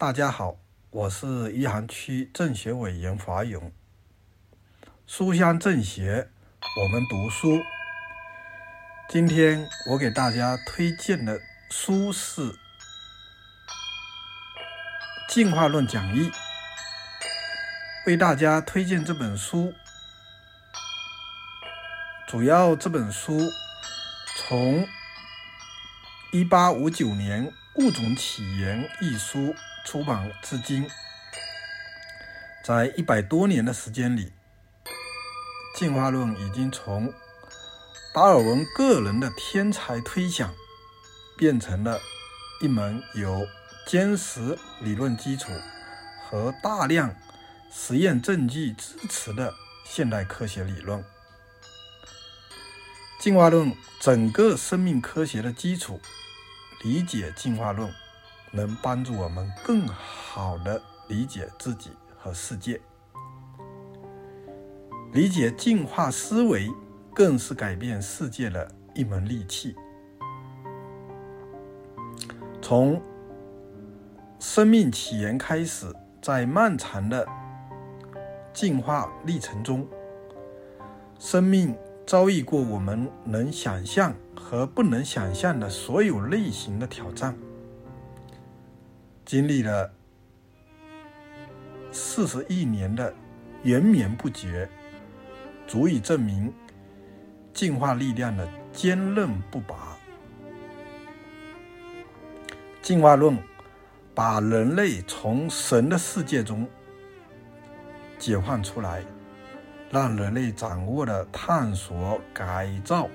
大家好，我是余杭区政协委员华勇。书香政协，我们读书。今天我给大家推荐的书是《进化论讲义》。为大家推荐这本书，主要这本书从一八五九年《物种起源》一书。出版至今，在一百多年的时间里，进化论已经从达尔文个人的天才推想，变成了一门有坚实理论基础和大量实验证据支持的现代科学理论。进化论整个生命科学的基础，理解进化论。能帮助我们更好的理解自己和世界，理解进化思维，更是改变世界的一门利器。从生命起源开始，在漫长的进化历程中，生命遭遇过我们能想象和不能想象的所有类型的挑战。经历了四十亿年的延绵不绝，足以证明进化力量的坚韧不拔。进化论把人类从神的世界中解放出来，让人类掌握了探索、改造、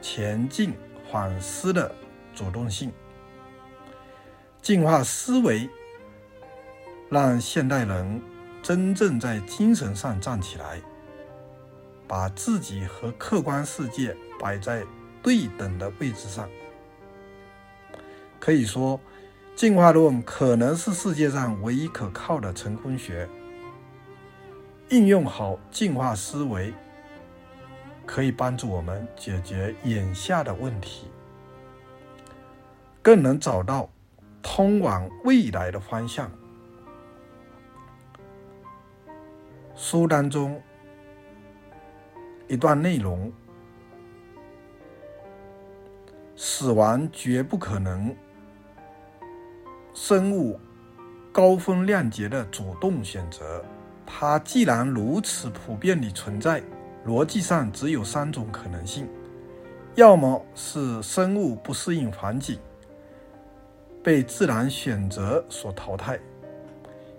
前进、反思的主动性。进化思维让现代人真正在精神上站起来，把自己和客观世界摆在对等的位置上。可以说，进化论可能是世界上唯一可靠的成功学。应用好进化思维，可以帮助我们解决眼下的问题，更能找到。通往未来的方向。书当中一段内容：死亡绝不可能，生物高风亮节的主动选择。它既然如此普遍地存在，逻辑上只有三种可能性：要么是生物不适应环境。被自然选择所淘汰，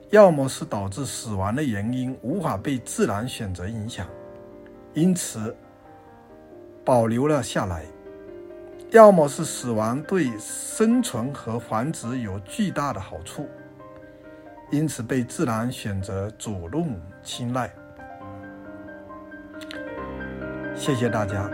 要么是导致死亡的原因无法被自然选择影响，因此保留了下来；要么是死亡对生存和繁殖有巨大的好处，因此被自然选择主动青睐。谢谢大家。